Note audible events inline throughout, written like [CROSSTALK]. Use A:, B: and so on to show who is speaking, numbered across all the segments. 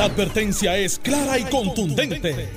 A: La advertencia es clara y contundente.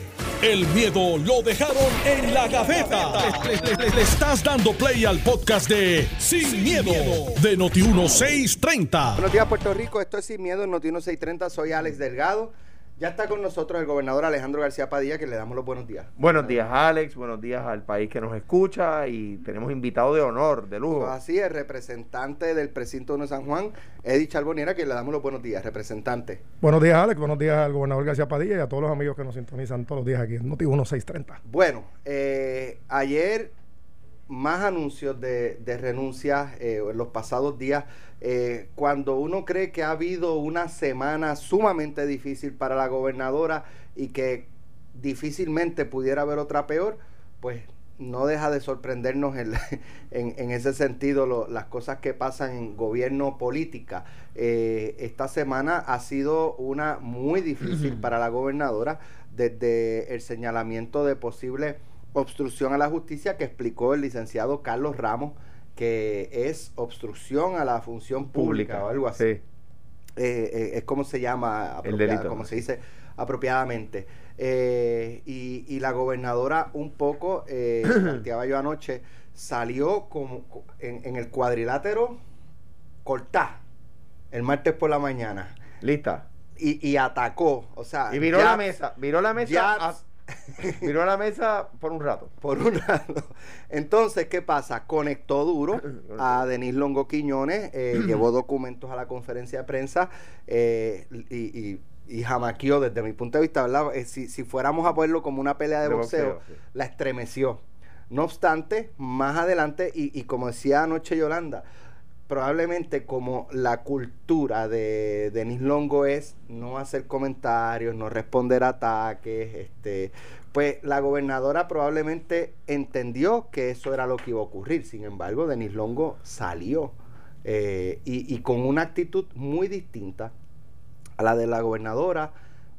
A: El miedo lo dejaron en la gaveta. Le, estás dando play al podcast de Sin, miedo, de Noti1630.
B: Buenos días, Puerto Rico. Esto es Sin Miedo en Noti1630. Soy Alex Delgado. Ya está con nosotros el gobernador Alejandro García Padilla, que le damos los buenos días.
C: Buenos días, Alex. Buenos días al país que nos escucha. Y tenemos invitado de honor, de lujo.
B: Pues así es, representante del precinto de San Juan, Eddie Charboniera, que le damos los buenos días, representante.
D: Buenos días, Alex. Buenos días al gobernador García Padilla y a todos los amigos que nos sintonizan todos los días aquí en Noti 1630.
B: Bueno, eh, ayer más anuncios de, de renuncias eh, en los pasados días. Eh, cuando uno cree que ha habido una semana sumamente difícil para la gobernadora y que difícilmente pudiera haber otra peor, pues no deja de sorprendernos [LAUGHS] en, en, ese sentido las cosas que pasan en gobierno política. Eh, esta semana ha sido una muy difícil [CLEARS THROAT] para la gobernadora desde el señalamiento de posible obstrucción a la justicia que explicó el licenciado Carlos Ramos, que es obstrucción a la función pública, o algo así. Eh, eh, es como se llama, como se dice apropiadamente. Eh, y, la gobernadora un poco, eh, [CLEARS THROAT] planteaba yo anoche, salió como en, el cuadrilátero cortá el martes por la mañana.
C: Lista.
B: Y, atacó, o sea.
C: Y viró la mesa, viró la mesa. [LAUGHS] Miró a la mesa por un rato.
B: Por un rato. Entonces, ¿qué pasa? Conectó duro a Denis Longo Quiñones, eh, [CLEARS THROAT] llevó documentos a la conferencia de prensa eh, y, y, jamaquió desde mi punto de vista, ¿verdad? Eh, si, si, fuéramos a ponerlo como una pelea de, boxeo, la estremeció. No obstante, más adelante, y, y como decía anoche Yolanda, probablemente como la cultura de Denis Longo es no hacer comentarios, no responder ataques, este, pues la gobernadora probablemente entendió que eso era lo que iba a ocurrir. Sin embargo, Denis Longo salió eh, y, con una actitud muy distinta a la de la gobernadora,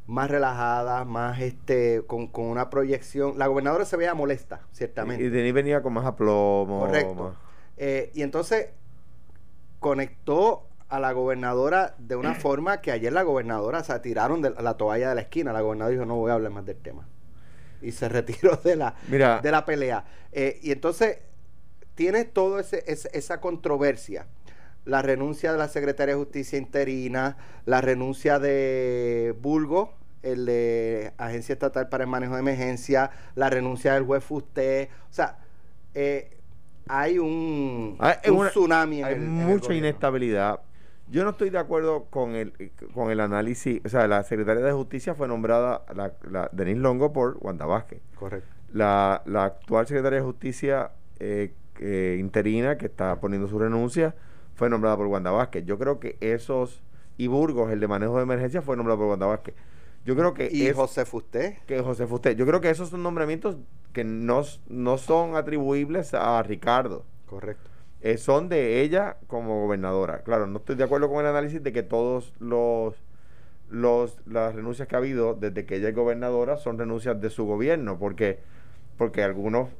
B: más relajada, más este, con, una proyección. La gobernadora se veía molesta, ciertamente.
C: Y, Denis venía con más aplomo.
B: Correcto. Eh, y entonces conectó a la gobernadora de una forma que ayer la gobernadora se tiraron de la toalla de la esquina. La gobernadora dijo, no voy a hablar más del tema. Y se [LAUGHS] retiró de la, de la pelea. Eh, y entonces tiene toda esa controversia. La renuncia de la secretaria de Justicia interina, la renuncia de Bulgo, el de Agencia Estatal para el Manejo de Emergencia, la renuncia del juez Fusté. O sea, eh, hay un,
C: ah, tsunami. hay mucha inestabilidad. Yo no estoy de acuerdo con el, con el análisis. O sea, la secretaria de Justicia fue nombrada, la, la Denise Longo, por Wanda Vázquez.
B: Correcto.
C: La, la actual secretaria de Justicia eh, interina, que está poniendo su renuncia, fue nombrada por Wanda Vázquez. Yo creo que esos. Y Burgos, el de manejo de emergencia, fue nombrado por Wanda Vázquez. Yo creo que.
B: ¿Y José Fusté?
C: Que José Fusté. Yo creo que esos son nombramientos que no, no son atribuibles a Ricardo.
B: Correcto.
C: Eh, son de ella como gobernadora. Claro, no estoy de acuerdo con el análisis de que todos los los las renuncias que ha habido desde que ella es gobernadora son renuncias de su gobierno, porque porque algunos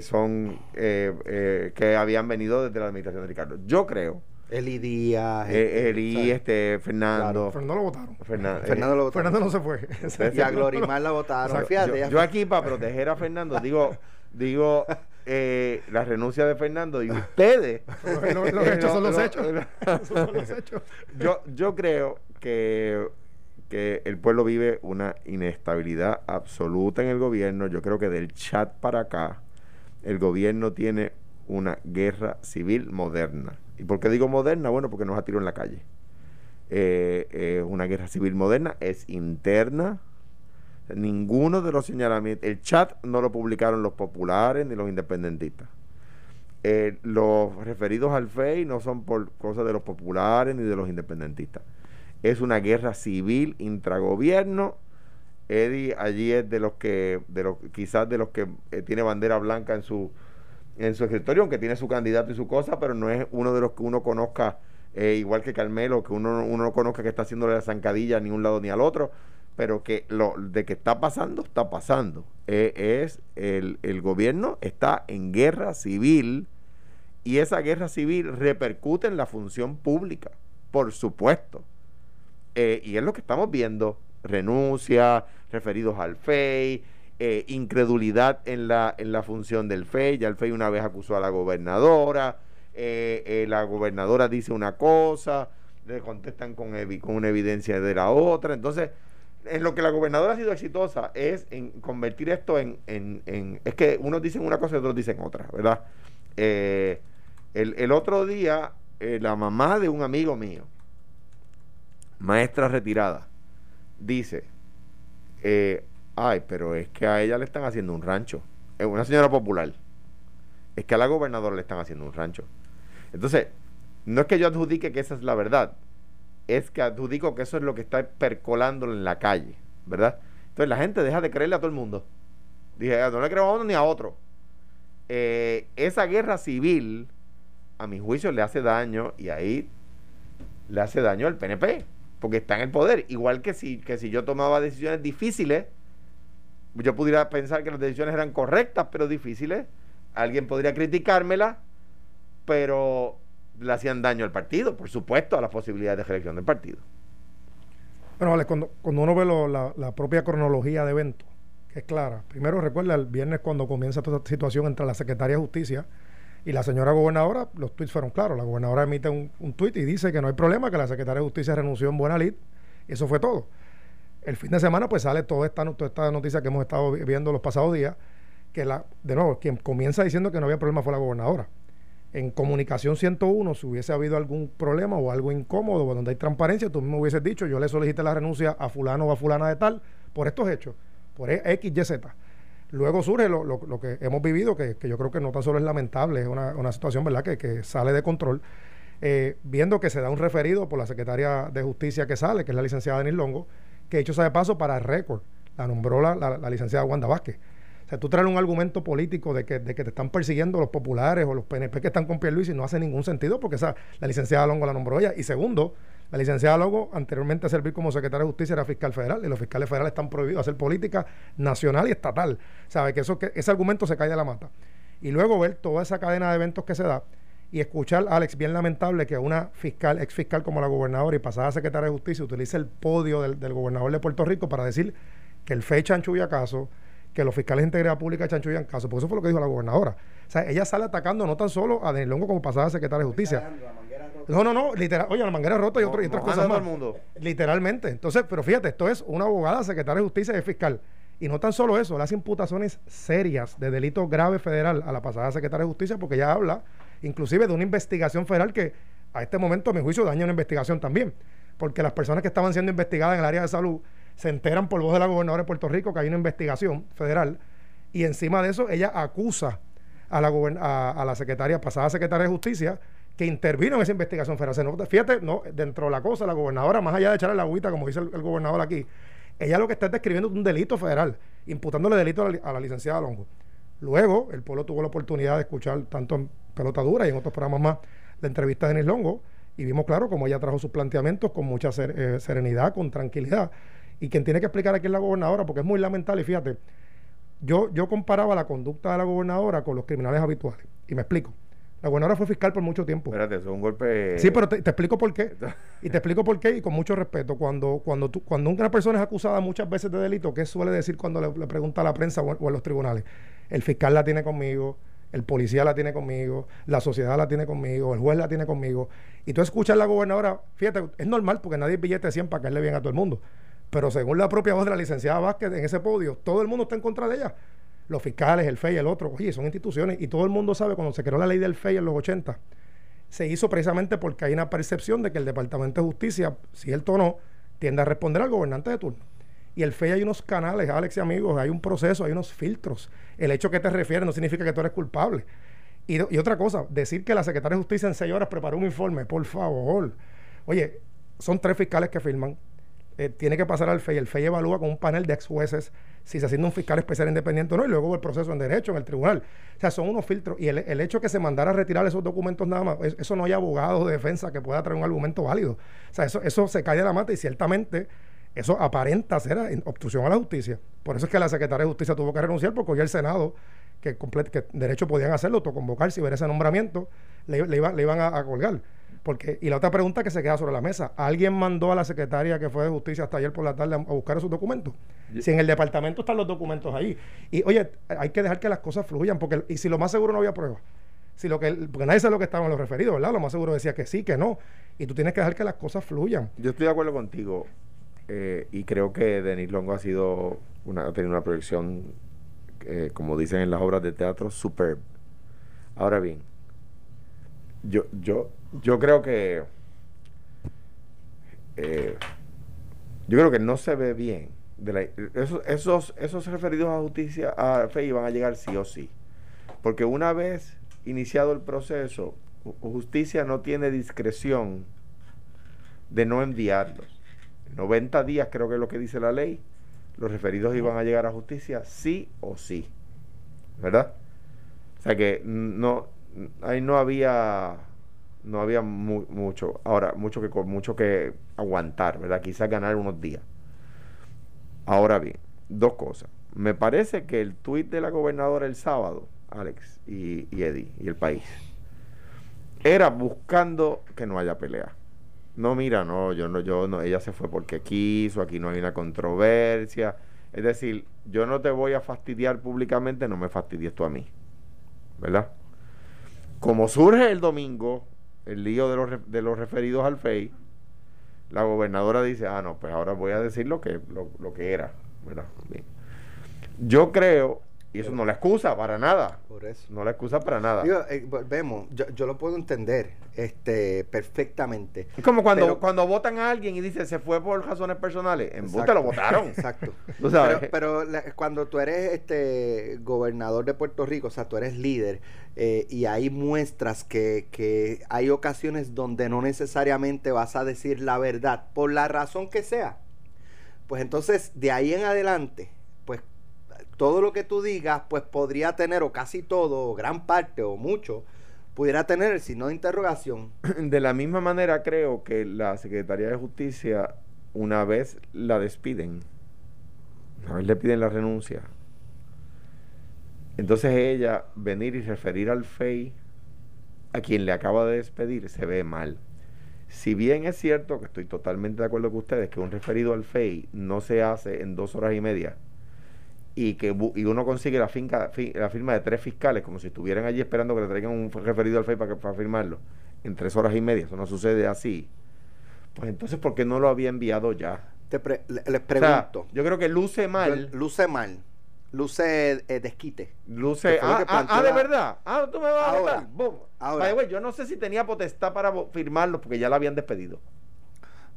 C: son eh, eh, que habían venido desde la administración de Ricardo. Yo creo
B: Eli Díaz.
C: Eh, Eli, este, Fernando.
D: Fernando lo votaron.
B: Fernando, Fernando, lo
D: votaron. Fernando no se fue. [LAUGHS]
B: y a Glorimar la votaron.
C: yo, aquí para proteger a Fernando digo, digo [LAUGHS] eh, la renuncia de Fernando y ustedes.
D: los hechos son los hechos. [LAUGHS] son
C: los hechos. Yo, yo creo que, que el pueblo vive una inestabilidad absoluta en el gobierno. Yo creo que del chat para acá, el gobierno tiene una guerra civil moderna ¿Y por qué digo moderna? Bueno, porque nos ha tirado en la calle. Eh, una guerra civil moderna es interna. Ninguno de los señalamientos, el chat no lo publicaron los populares ni los independentistas. Eh, los referidos al FEI no son por cosas de los populares ni de los independentistas. Es una guerra civil intragobierno. Eddie allí es de los que, de los, quizás de los que eh, tiene bandera blanca en su en su escritorio, aunque tiene su candidato y su cosa, pero no es uno de los que uno conozca, eh, igual que Carmelo, que uno, uno no conozca que está haciéndole la zancadilla ni un lado ni al otro, pero que lo de que está pasando, está pasando. Eh, es el, el gobierno está en guerra civil y esa guerra civil repercute en la función pública, por supuesto. Eh, y es lo que estamos viendo. renuncia, referidos al FEI, eh, incredulidad en la, en la función del FEI. Ya el FEI una vez acusó a la gobernadora, eh, eh, la gobernadora dice una cosa, le contestan con, con una evidencia de la otra. Entonces, en lo que la gobernadora ha sido exitosa es en convertir esto en, en, es que unos dicen una cosa y otros dicen otra, ¿verdad? el, el, otro día, la mamá de un amigo mío, maestra retirada, dice, ay, pero es que a ella le están haciendo un rancho. Es una señora popular. Es que a la gobernadora le están haciendo un rancho. Entonces, no es que yo adjudique que esa es la verdad, es que adjudico que eso es lo que está percolando en la calle, ¿verdad? Entonces la gente deja de creerle a todo el mundo. Dije, ah, no le creo a uno ni a otro. Eh, esa guerra civil, a mi juicio, le hace daño y ahí le hace daño al PNP porque está en el poder. Igual que si, que si yo tomaba decisiones difíciles, yo pudiera pensar que las decisiones eran correctas, pero difíciles. Alguien podría criticármela, pero le hacían daño al partido, por supuesto, a las posibilidades de reelección del partido.
D: Bueno, vale, cuando, cuando uno ve la, la, propia cronología de eventos, que es clara. Primero recuerda el viernes cuando comienza toda esta situación entre la Secretaría de Justicia y la señora gobernadora, los tweets fueron claros. La gobernadora emite un, un tuit y dice que no hay problema, que la secretaria de Justicia renunció en buena lid. Eso fue todo. El fin de semana, pues sale toda esta, toda esta noticia que hemos estado viendo los pasados días, que la, de nuevo, quien comienza diciendo que no había problema fue la gobernadora. En comunicación 101, si hubiese habido algún problema o algo incómodo o donde hay transparencia, tú mismo hubieses dicho, yo le solicité la renuncia a fulano o a fulana de tal por estos hechos, por X, Y, Z. Luego surge lo, lo, que hemos vivido, que, yo creo que no tan solo es lamentable, es una, una situación ¿verdad? Que, que, sale de control. Eh, viendo que se da un referido por la secretaria de Justicia que sale, que es la licenciada Denis Longo, que hecho sea de paso para récord, la nombró la, la, licenciada Wanda Vázquez. O sea, tú traes un argumento político de que, de que te están persiguiendo los populares o los PNP que están con Luis y no hace ningún sentido porque esa, la licenciada Longo la nombró ella. Y segundo, la licenciada Logo, anteriormente a servir como secretaria de Justicia, era fiscal federal y los fiscales federales están prohibidos hacer política nacional y estatal. ¿Sabe? Que, eso, que ese argumento se cae de la mata. Y luego ver toda esa cadena de eventos que se da y escuchar Alex, bien lamentable que una fiscal, ex fiscal como la gobernadora y pasada secretaria de Justicia utilice el podio del, gobernador de Puerto Rico para decir que el FEI chanchulla caso, que los fiscales de integridad pública chanchullan caso, porque eso fue lo que dijo la gobernadora. O sea, ella sale atacando no tan solo a Longo como pasada secretaria de Justicia. No, no, no, literal, oye, la manguera rota y, otras cosas más. Mundo. Literalmente. Entonces, pero fíjate, esto es una abogada, secretaria de Justicia y fiscal. Y no tan solo eso, le hace imputaciones serias de delito grave federal a la pasada secretaria de Justicia porque ella habla inclusive de una investigación federal que a este momento, a mi juicio, daña una investigación también. Porque las personas que estaban siendo investigadas en el área de salud se enteran por voz de la gobernadora de Puerto Rico que hay una investigación federal y encima de eso ella acusa a la, a, a la secretaria, pasada secretaria de Justicia que intervino en esa investigación federal. fíjate, no, dentro de la cosa, la gobernadora, más allá de echarle la agüita, como dice el, gobernador aquí, ella lo que está describiendo es un delito federal, imputándole delito a la, licenciada Longo. Luego, el pueblo tuvo la oportunidad de escuchar tanto en Pelota Dura y en otros programas más la entrevista de Denis Longo y vimos claro cómo ella trajo sus planteamientos con mucha eh, serenidad, con tranquilidad. Y quien tiene que explicar aquí es la gobernadora, porque es muy lamentable. Y fíjate, yo, yo comparaba la conducta de la gobernadora con los criminales habituales. Y me explico. La gobernadora fue fiscal por mucho tiempo.
C: Espérate, eso es un golpe.
D: Sí, pero te, explico por qué. y te explico por qué y con mucho respeto. Cuando, cuando, tú, cuando una persona es acusada muchas veces de delito, ¿qué suele decir cuando le, pregunta a la prensa o, en los tribunales? El fiscal la tiene conmigo, el policía la tiene conmigo, la sociedad la tiene conmigo, el juez la tiene conmigo. Y tú escuchas a la gobernadora, fíjate, es normal porque nadie es billete de 100 para caerle bien a todo el mundo. Pero según la propia voz de la licenciada Vázquez en ese podio, todo el mundo está en contra de ella los fiscales, el FEI, el otro, oye, son instituciones y todo el mundo sabe cuando se creó la ley del FEI en los 80, se hizo precisamente porque hay una percepción de que el Departamento de Justicia, cierto o no, tiende a responder al gobernante de turno. Y el FEI hay unos canales, Alex y amigos, hay un proceso, hay unos filtros. El hecho que te refieres no significa que tú eres culpable. Y, y otra cosa, decir que la Secretaria de Justicia en seis horas preparó un informe, por favor. Oye, son tres fiscales que firman, eh, tiene que pasar al FEI. El FEI evalúa con un panel de ex jueces si se hacienda un fiscal especial independiente o no, y luego el proceso en derecho, en el tribunal. O sea, son unos filtros. Y el, el hecho que se mandara a retirar esos documentos nada más, eso no hay abogado de defensa que pueda traer un argumento válido. O sea, eso, eso se cae de la mata y ciertamente eso aparenta ser obstrucción a la justicia. Por eso es que la secretaria de Justicia tuvo que renunciar porque hoy el Senado que, que derecho podían hacerlo, autoconvocarse y ver ese nombramiento, le, le, le iban a, colgar. Porque, y la otra pregunta que se queda sobre la mesa, ¿alguien mandó a la secretaria que fue de justicia hasta ayer por la tarde a, buscar esos documentos? Si en el departamento están los documentos ahí. Y oye, hay que dejar que las cosas fluyan, porque y si lo más seguro no había pruebas. Si lo que, porque nadie sabe lo que estaban los referidos, ¿verdad? Lo más seguro decía que sí, que no. Y tú tienes que dejar que las cosas fluyan.
C: Yo estoy de acuerdo contigo. Eh, y creo que Denis Longo ha sido una, ha tenido una proyección, eh, como dicen en las obras de teatro, superb. Ahora bien, yo, yo, yo creo que eh, yo creo que no se ve bien. De esos, esos, esos referidos a justicia, a fe, iban a llegar sí o sí. Porque una vez iniciado el proceso, justicia no tiene discreción de no enviarlos. 90 días creo que es lo que dice la ley, los referidos iban a llegar a justicia sí o sí. ¿Verdad? O sea que no ahí no había no había mucho, ahora mucho que mucho que aguantar, ¿verdad? Quizás ganar unos días. Ahora bien, dos cosas. Me parece que el tuit de la gobernadora el sábado, Alex y, y Eddie y el país, era buscando que no haya pelea. No, mira, no, yo no, yo no, ella se fue porque quiso, aquí no hay una controversia. Es decir, yo no te voy a fastidiar públicamente, no me fastidies tú a mí. ¿Verdad? Como surge el domingo el lío de los, de los referidos al FEI, la gobernadora dice, ah, no, pues ahora voy a decir lo que, lo, lo que era. ¿verdad? Yo creo y eso no la excusa para nada. Por eso. No la excusa para nada.
B: Eh, vemos, yo, yo, lo puedo entender este perfectamente.
C: Es como cuando, cuando votan a alguien y dice se fue por razones personales. En Buta lo votaron. [LAUGHS]
B: Exacto. [LAUGHS] Pero, cuando tú eres este gobernador de Puerto Rico, o sea, tú eres líder, eh, y ahí muestras que, que hay ocasiones donde no necesariamente vas a decir la verdad, por la razón que sea. Pues entonces, de ahí en adelante, todo lo que tú digas, pues podría tener, o casi todo, o gran parte, o mucho, pudiera tener el signo de interrogación. [CLEARS THROAT]
C: De la misma manera creo que la Secretaría de Justicia, una vez la despiden, una vez le piden la renuncia, entonces ella venir y referir al FEI a quien le acaba de despedir se ve mal. Si bien es cierto que estoy totalmente de acuerdo con ustedes que un referido al FEI no se hace en dos horas y media, y que y uno consigue la, finca, la firma de tres fiscales, como si estuvieran allí esperando que le traigan un referido al FEI para, para firmarlo, en tres horas y media, eso no sucede así, pues entonces, ¿por qué no lo había enviado ya?
B: Te les pregunto.
C: yo creo que luce mal.
B: luce mal. Luce eh, desquite.
C: Luce. Ah, ah, ah, de verdad. Ah, tú me vas a Ahora. yo no sé si tenía potestad para firmarlo porque ya la habían despedido.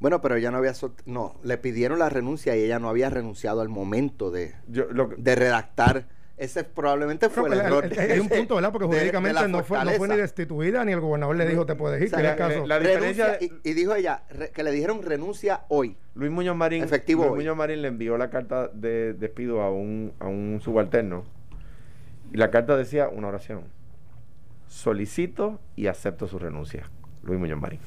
B: Bueno, pero ella no había... No, le pidieron la renuncia y ella no había renunciado al momento de, de redactar. Ese probablemente fue el error.
D: Hay un punto, ¿verdad? Porque [LAUGHS] jurídicamente no, fue, no fue ni destituida ni el gobernador le dijo te puedes ir.
B: la, diferencia y, dijo ella que le dijeron renuncia hoy.
C: Luis Muñoz Marín,
B: Efectivo
C: Luis Muñoz Marín le envió la carta de despido a un, a un subalterno y la carta decía una oración. Solicito y acepto su renuncia. Luis Muñoz Marín.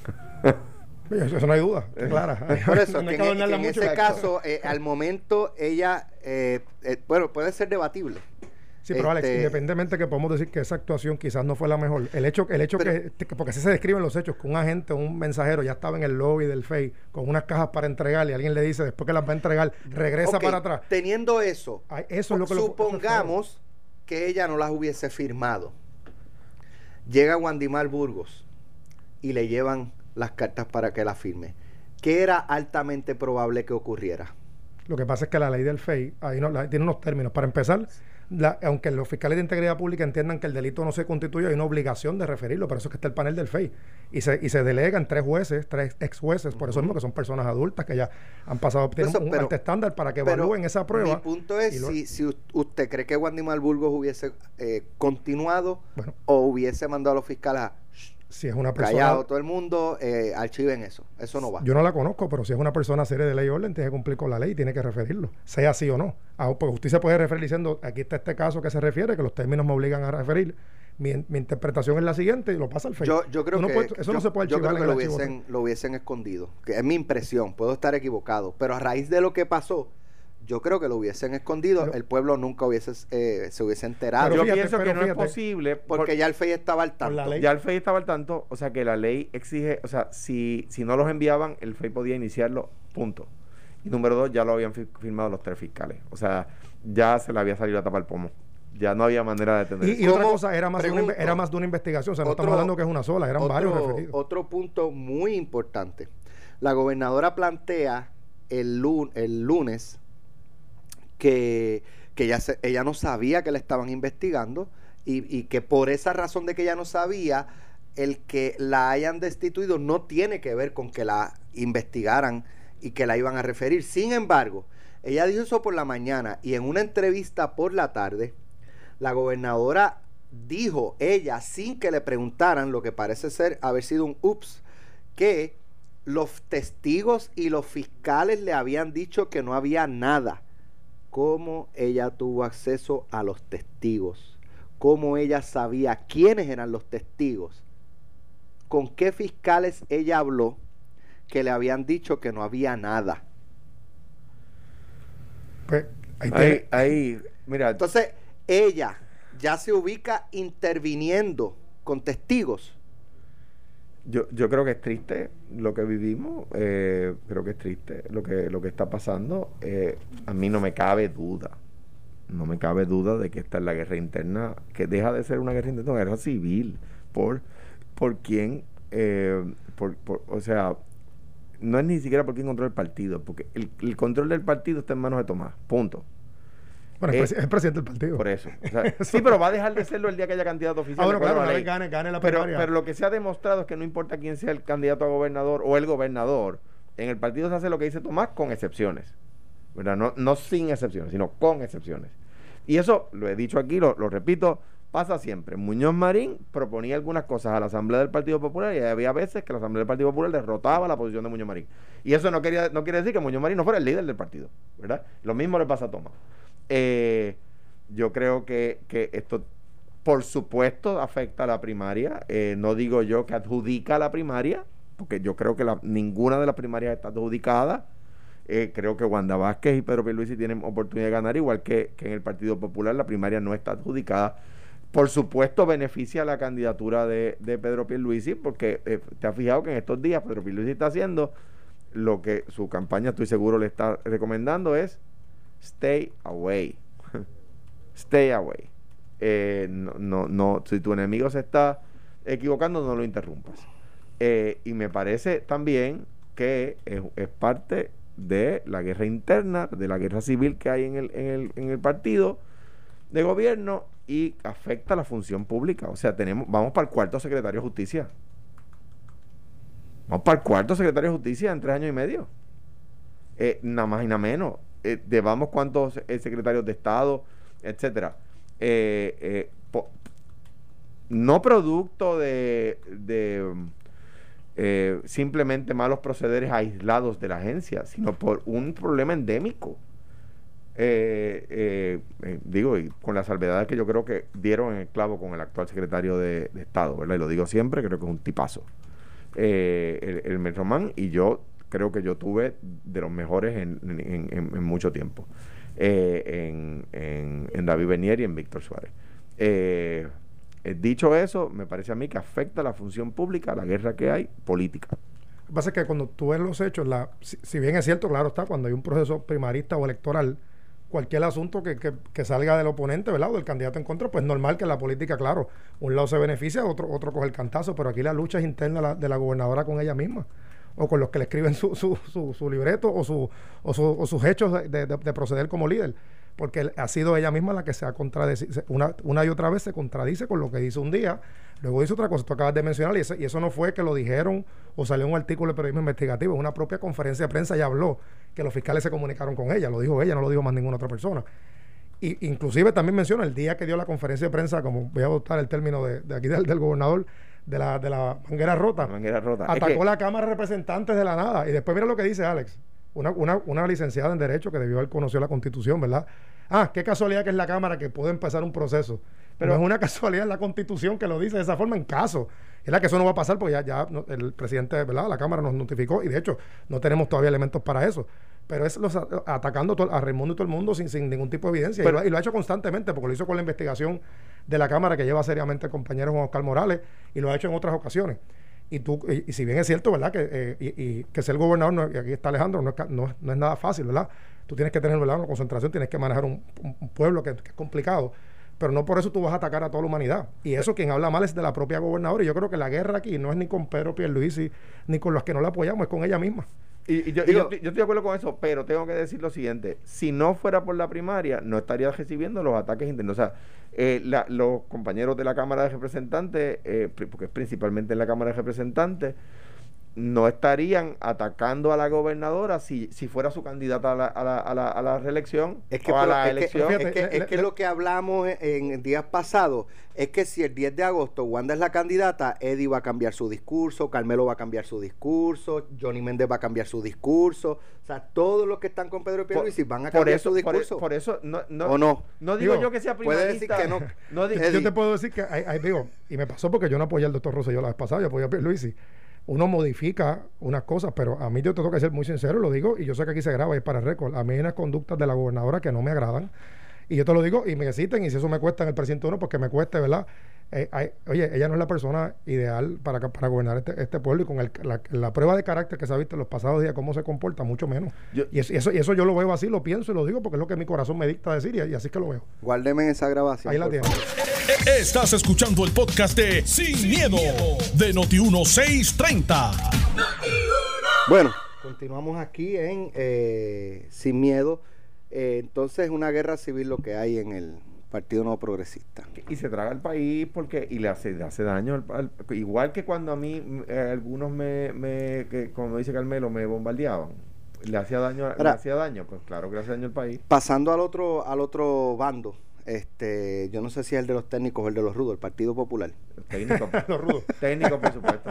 C: [LAUGHS]
D: Eso no hay duda, clara. [LAUGHS]
B: Por eso, que en, ese caso, eh, al momento, ella, eh, eh, bueno, puede ser debatible.
D: Sí, pero Alex, este, independientemente que podemos decir que esa actuación quizás no fue la mejor, el hecho, el hecho que, porque así se describen los hechos, que un agente o un mensajero ya estaba en el lobby del FEI con unas cajas para entregar y alguien le dice después que las va a entregar, regresa para atrás.
B: Teniendo eso, eso es lo que supongamos que ella no las hubiese firmado. Llega Wandimar Burgos y le llevan las cartas para que la firme. ¿Qué era altamente probable que ocurriera?
D: Lo que pasa es que la ley del FEI ahí no, tiene unos términos. Para empezar, aunque los fiscales de integridad pública entiendan que el delito no se constituye, hay una obligación de referirlo. Por eso es que está el panel del FEI. Y se, y se delegan tres jueces, tres ex jueces, por eso mismo que son personas adultas que ya han pasado, tienen un, estándar para que evalúen esa prueba.
B: Mi punto es si, si, usted cree que Wandy Malburgos hubiese eh, continuado o hubiese mandado a los fiscales a
D: si es una persona.
B: Callado todo el mundo, eh, archiven eso. Eso no va.
D: Yo no la conozco, pero si es una persona seria de ley y orden, tiene que cumplir con la ley y tiene que referirlo, sea así o no. Ah, pues usted se puede referir diciendo, aquí está este caso que se refiere, que los términos me obligan a referir. Mi, interpretación es la siguiente y lo pasa al
B: Facebook. Yo, creo que eso no se puede Yo creo que lo hubiesen, lo hubiesen escondido. Que es mi impresión, puedo estar equivocado. Pero a raíz de lo que pasó, yo creo que lo hubiesen escondido,
D: Pero-
B: el pueblo nunca hubiese eh, se hubiese enterado.
D: Pero
C: Yo
D: fíjate,
C: pienso que no es posible
B: porque ya el FEI estaba al tanto.
C: Ya el FEI estaba al tanto, o sea que la ley exige, o sea, si, si no los enviaban, el FEI podía iniciarlo, punto. Y número dos, ya lo habían fi- firmado los tres fiscales. O sea, ya se le había salido a tapar el pomo. Ya no había manera de detener
D: Y, otra cosa, era más, una, era más de una investigación. O sea, no
B: Otro-
D: estamos hablando que es una sola, eran varios referidos.
B: otro punto muy importante. La gobernadora plantea el lunes que, que ella, ella no sabía que la estaban investigando y, y que por esa razón de que ella no sabía, el que la hayan destituido no tiene que ver con que la investigaran y que la iban a referir. Sin embargo, ella dijo eso por la mañana y en una entrevista por la tarde, la gobernadora dijo ella, sin que le preguntaran, lo que parece ser haber sido un ups, que los testigos y los fiscales le habían dicho que no había nada. ¿Cómo ella tuvo acceso a los testigos? ¿Cómo ella sabía quiénes eran los testigos? ¿Con qué fiscales ella habló que le habían dicho que no había nada?
D: Pues, ahí
C: Ahí, mira,
B: Entonces, ella ya se ubica interviniendo con testigos.
C: Yo, yo creo que es triste lo que vivimos, eh, creo que es triste lo que, lo que está pasando. Eh, a mí no me cabe duda, no me cabe duda de que esta es la guerra interna, que deja de ser una guerra interna, una guerra civil, por, por quién, eh, por, por- o sea, no es ni siquiera por quién controla el partido, porque el, el control del partido está en manos de Tomás, punto.
D: Bueno, es,
C: eh,
D: es presidente del partido.
C: Por eso. O sea, [LAUGHS] sí, pero va a dejar de serlo el día que haya candidato oficial.
D: Ah,
C: acuerdo
D: claro,
C: la ley.
D: gane, gane la
C: Pero,
D: primaria.
C: pero lo que se ha demostrado es que no importa quién sea el candidato a gobernador o el gobernador, en el partido se hace lo que dice Tomás con excepciones. ¿verdad? No, no sin excepciones, sino con excepciones. Y eso, lo he dicho aquí, lo, lo repito, pasa siempre. Muñoz Marín proponía algunas cosas a la Asamblea del Partido Popular y había veces que la Asamblea del Partido Popular derrotaba la posición de Muñoz Marín. Y eso no, quería, no quiere decir que Muñoz Marín no fuera el líder del partido. ¿verdad? Lo mismo le pasa a Tomás. Eh, yo creo que, que esto, por supuesto, afecta a la primaria. Eh, no digo yo que adjudica a la primaria, porque yo creo que ninguna de las primarias está adjudicada. Eh, creo que Wanda Vázquez y Pedro Pierluisi tienen oportunidad de ganar, igual que, que en el Partido Popular la primaria no está adjudicada. Por supuesto, beneficia la candidatura de, de Pedro Pierluisi, porque eh, te has fijado que en estos días Pedro Pierluisi está haciendo lo que su campaña, estoy seguro, le está recomendando es stay away. [LAUGHS] stay away. Eh, no, no, no, si tu enemigo se está equivocando, no lo interrumpas. Eh, y me parece también que es, parte de la guerra interna, de la guerra civil que hay en el, en el, en el partido de gobierno y afecta la función pública. O sea, tenemos, vamos para el cuarto secretario de justicia. Vamos para el cuarto secretario de justicia en tres años y medio. Eh, nada más y nada menos. Eh, llevamos cuántos secretarios de Estado, etcétera. Eh, eh, no producto de, eh, simplemente malos procederes aislados de la agencia, sino por un problema endémico. Digo, y con la salvedad que yo creo que dieron en el clavo con el actual secretario de, Estado, ¿verdad? Y lo digo siempre, creo que es un tipazo. El, el Metromán y yo creo que yo tuve de los mejores en, en- en- en mucho tiempo. eh, en, David Benier y en Víctor Suárez. Eh, eh, dicho eso, me parece a mí que afecta la función pública, la guerra que hay, política.
D: Lo que pasa es que cuando tú ves los hechos, la, si, bien es cierto, claro está, cuando hay un proceso primarista o electoral, cualquier asunto que, que- salga del oponente, ¿verdad? O del candidato en contra, pues normal que la política, claro, un lado se beneficia, otro, otro coge el cantazo, pero aquí la lucha es interna de la gobernadora con ella misma, o con los que le escriben su, su, su, su libreto o, su, o, su- o sus hechos de, de- de- de proceder como líder, porque ha sido ella misma la que se ha contradecido, una, una y otra vez se contradice con lo que dice un día, luego dice otra cosa, tú acabas de mencionar, y, ese- y eso no fue que lo dijeron o salió un artículo de periodismo investigativo, en una propia conferencia de prensa ya habló que los fiscales se comunicaron con ella, lo dijo ella, no lo dijo más ninguna otra persona. Y, inclusive también menciona el día que dio la conferencia de prensa, como voy a adoptar el término de, de aquí del, del gobernador, de la, de la manguera rota.
C: La manguera rota. Es
D: Atacó
C: que-
D: la Cámara de Representantes de la nada. Y después mira lo que dice Alex. Una, una, una licenciada en Derecho que debió haber conocido la Constitución, ¿verdad? Ah, qué casualidad que es la Cámara que puede empezar un proceso. Pero es una [LAUGHS] casualidad en la Constitución que lo dice de esa forma en caso. Es la que eso no va a pasar porque ya, ya el presidente, ¿verdad? La Cámara nos notificó y de hecho no tenemos todavía elementos para eso. pero es los atacando a Raimundo y todo el mundo sin, sin ningún tipo de evidencia.
C: Pero-
D: y, lo, y lo ha hecho constantemente, porque lo hizo con la investigación de la Cámara que lleva seriamente el compañero Juan Oscar Morales y lo ha hecho en otras ocasiones. Y tú, y, si bien es cierto, ¿verdad? Que, eh, y, que ser gobernador, no- y aquí está Alejandro, no es, no, no es nada fácil, ¿verdad? Tú tienes que tener, ¿verdad? Una concentración, tienes que manejar un pueblo que, que es complicado. Pero no por eso tú vas a atacar a toda la humanidad. Y eso quien habla mal es de la propia gobernadora. Y yo creo que la guerra aquí no es ni con Pedro Pierluisi, ni con los que no la apoyamos, es con ella misma.
C: Y, y yo, y yo, estoy- yo estoy de acuerdo con eso, pero tengo que decir lo siguiente: si no fuera por la primaria, no estaría recibiendo los ataques internos. O sea, eh, la- los compañeros de la Cámara de Representantes, eh, porque es principalmente en la Cámara de Representantes, no estarían atacando a la gobernadora si, si fuera su candidata a la, a la, a la, a la reelección
B: Es que,
C: o a la
B: es que-
C: elección.
B: es que, es que lo que hablamos en, en días pasados es que si el 10 de agosto Wanda es la candidata, Eddie va a cambiar su discurso, Carmelo va a cambiar su discurso, Johnny Méndez va a cambiar su discurso. O sea, todos los que están con Pedro Pierluisi van a
C: por
B: cambiar
C: eso,
B: su
C: por, e-
B: discurso.
C: por eso no, no,
B: ¿O no?
C: no digo
D: Digo,
C: yo que sea
B: puede
C: primarista.
B: decir que no.
D: Yo te puedo decir que, hay, hay- digo, y me pasó porque yo no apoyé al doctor Rosselló la vez pasada, yo apoyé a Pierluisi. Uno modifica unas cosas, pero a mí yo tengo que ser muy sincero, lo digo, y yo sé que aquí se graba y es para récord. A mí hay unas conductas de la gobernadora que no me agradan. Y yo te lo digo, y me exciten, y si eso me cuesta en el precinto uno, pues que me cueste, ¿verdad? Eh, hay- oye, ella no es la persona ideal para, para gobernar este, este pueblo, y con el- la, la prueba de carácter que se ha visto en los pasados días, cómo se comporta, mucho menos.
C: Yo-
D: y, eso, y eso, y eso yo lo veo así, lo pienso y lo digo, porque es lo que mi corazón me dicta decir, y, y así es que lo veo.
B: Guárdeme esa grabación.
D: Ahí la tienes.
A: Estás escuchando el podcast de Sin, miedo, de Noti1630.
B: Bueno, continuamos aquí en eh, Sin Miedo. Eh, entonces, una guerra civil lo que hay en el Partido Nuevo Progresista.
C: y se traga al país porque y le hace, le hace daño al, al- igual que cuando a mí eh, algunos me, me que, como dice Carmelo me bombardeaban le hacía daño le hacía daño pues claro que le hace daño al país
B: Pasando al otro, al otro bando, este, yo no sé si es el de los técnicos o el de los rudos, el Partido Popular.
C: técnico [LAUGHS]
D: Los rudos.
C: técnico por supuesto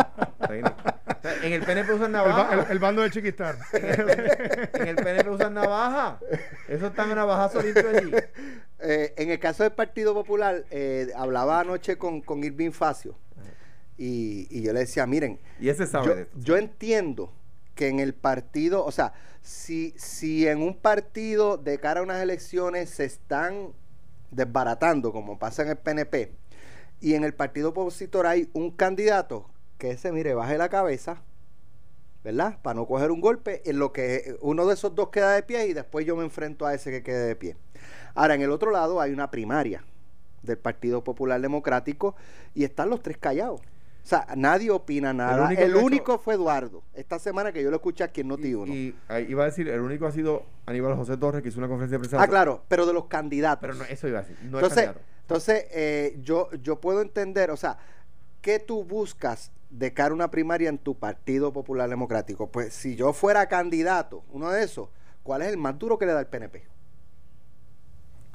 C: técnico. O sea, en el PNP usan navaja
D: el- el bando de Chiquistar.
C: en el PNP usan navaja eso está en navajazo limpio allí
B: Eh, en el caso del Partido Popular, eh, hablaba anoche con, con Irving Facio y, y yo le decía, miren,
C: y ese sabe
B: yo,
C: de esto
B: yo entiendo que en el partido, o sea, si, si en un partido de cara a unas elecciones se están desbaratando, como pasa en el PNP, y en el partido opositor hay un candidato que ese, mire, baje la cabeza, ¿verdad? Para no coger un golpe, en lo que uno de esos dos queda de pie y después yo me enfrento a ese que quede de pie. Ahora, en el otro lado hay una primaria del Partido Popular Democrático y están los tres callados. O sea, nadie opina nada.
C: único
B: El único,
C: hecho-
B: fue Eduardo. Esta semana que yo lo escuché aquí en
C: y,
B: Noti1.
C: y ahí iba a decir el único ha sido Aníbal José Torres que hizo una conferencia de prensa
B: ah, claro, pero de los candidatos.
C: pero no, eso iba a decir no es
B: entonces, entonces eh, yo, yo puedo entender, o sea, ¿qué tú buscas de cara a una primaria en tu Partido Popular Democrático? Pues si yo fuera candidato, uno de esos, ¿cuál es el más duro que le da el PNP?